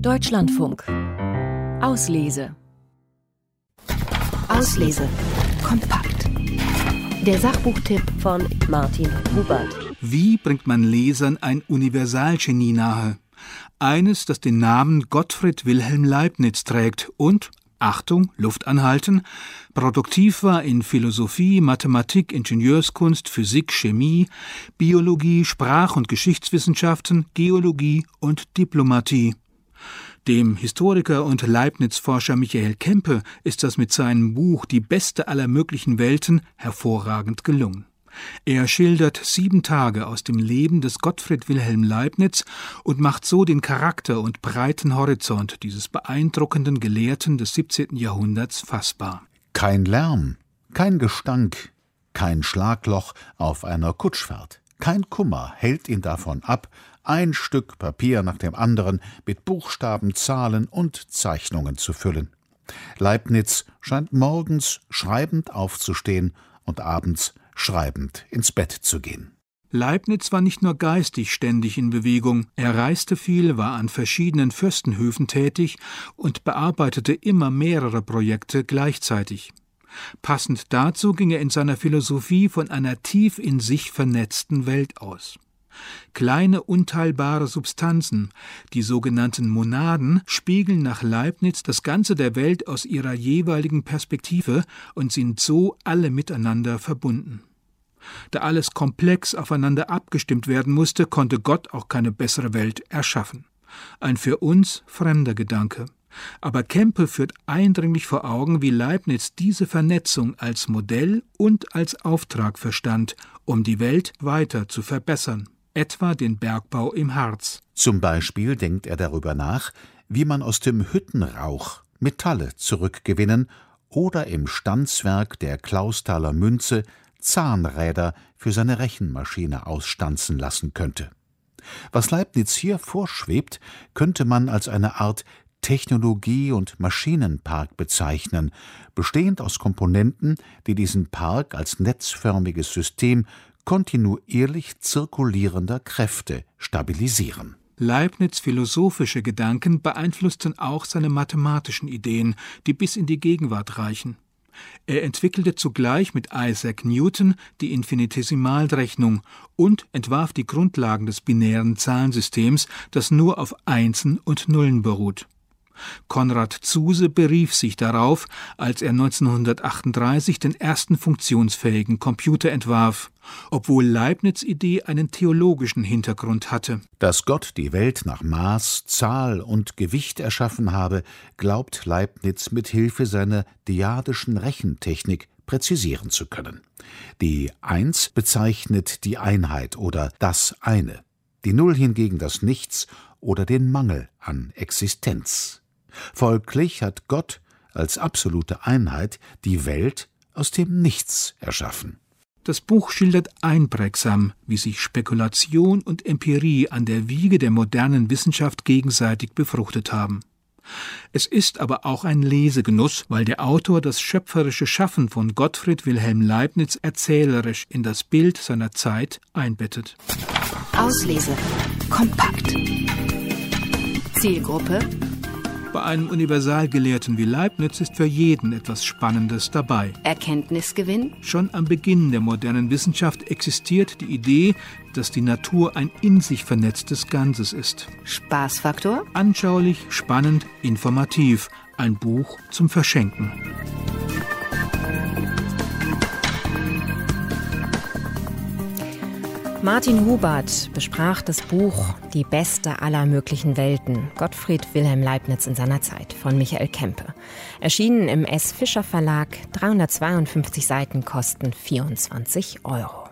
Deutschlandfunk. Auslese. Auslese. Kompakt. Der Sachbuchtipp von Martin Hubert. Wie bringt man Lesern ein Universalgenie nahe? Eines, das den Namen Gottfried Wilhelm Leibniz trägt und, Achtung, Luft anhalten, produktiv war in Philosophie, Mathematik, Ingenieurskunst, Physik, Chemie, Biologie, Sprach- und Geschichtswissenschaften, Geologie und Diplomatie. Dem Historiker und Leibniz-Forscher Michael Kempe ist das mit seinem Buch Die beste aller möglichen Welten hervorragend gelungen. Er schildert sieben Tage aus dem Leben des Gottfried Wilhelm Leibniz und macht so den Charakter und breiten Horizont dieses beeindruckenden Gelehrten des 17. Jahrhunderts fassbar. Kein Lärm, kein Gestank, kein Schlagloch auf einer Kutschfahrt, kein Kummer hält ihn davon ab, ein Stück Papier nach dem anderen mit Buchstaben, Zahlen und Zeichnungen zu füllen. Leibniz scheint morgens schreibend aufzustehen und abends schreibend ins Bett zu gehen. Leibniz war nicht nur geistig ständig in Bewegung, er reiste viel, war an verschiedenen Fürstenhöfen tätig und bearbeitete immer mehrere Projekte gleichzeitig. Passend dazu ging er in seiner Philosophie von einer tief in sich vernetzten Welt aus. Kleine unteilbare Substanzen, die sogenannten Monaden, spiegeln nach Leibniz das Ganze der Welt aus ihrer jeweiligen Perspektive und sind so alle miteinander verbunden. Da alles komplex aufeinander abgestimmt werden musste, konnte Gott auch keine bessere Welt erschaffen. Ein für uns fremder Gedanke. Aber Kempe führt eindringlich vor Augen, wie Leibniz diese Vernetzung als Modell und als Auftrag verstand, um die Welt weiter zu verbessern etwa den Bergbau im Harz. Zum Beispiel denkt er darüber nach, wie man aus dem Hüttenrauch Metalle zurückgewinnen oder im Stanzwerk der Klaustaler Münze Zahnräder für seine Rechenmaschine ausstanzen lassen könnte. Was Leibniz hier vorschwebt, könnte man als eine Art Technologie- und Maschinenpark bezeichnen, bestehend aus Komponenten, die diesen Park als netzförmiges System kontinuierlich zirkulierender Kräfte stabilisieren. Leibniz' philosophische Gedanken beeinflussten auch seine mathematischen Ideen, die bis in die Gegenwart reichen. Er entwickelte zugleich mit Isaac Newton die Infinitesimalrechnung und entwarf die Grundlagen des binären Zahlensystems, das nur auf Einsen und Nullen beruht Konrad Zuse berief sich darauf, als er 1938 den ersten funktionsfähigen Computer entwarf, obwohl Leibniz' Idee einen theologischen Hintergrund hatte. Dass Gott die Welt nach Maß, Zahl und Gewicht erschaffen habe, glaubt Leibniz mit Hilfe seiner diadischen Rechentechnik präzisieren zu können. Die Eins bezeichnet die Einheit oder das eine, die Null hingegen das Nichts oder den Mangel an Existenz. Folglich hat Gott als absolute Einheit die Welt aus dem Nichts erschaffen. Das Buch schildert einprägsam, wie sich Spekulation und Empirie an der Wiege der modernen Wissenschaft gegenseitig befruchtet haben. Es ist aber auch ein Lesegenuss, weil der Autor das schöpferische Schaffen von Gottfried Wilhelm Leibniz erzählerisch in das Bild seiner Zeit einbettet. Auslese. Kompakt. Zielgruppe bei einem Universalgelehrten wie Leibniz ist für jeden etwas Spannendes dabei. Erkenntnisgewinn? Schon am Beginn der modernen Wissenschaft existiert die Idee, dass die Natur ein in sich vernetztes Ganzes ist. Spaßfaktor? Anschaulich, spannend, informativ. Ein Buch zum Verschenken. Martin Hubert besprach das Buch Die beste aller möglichen Welten, Gottfried Wilhelm Leibniz in seiner Zeit von Michael Kempe. Erschienen im S. Fischer Verlag, 352 Seiten kosten 24 Euro.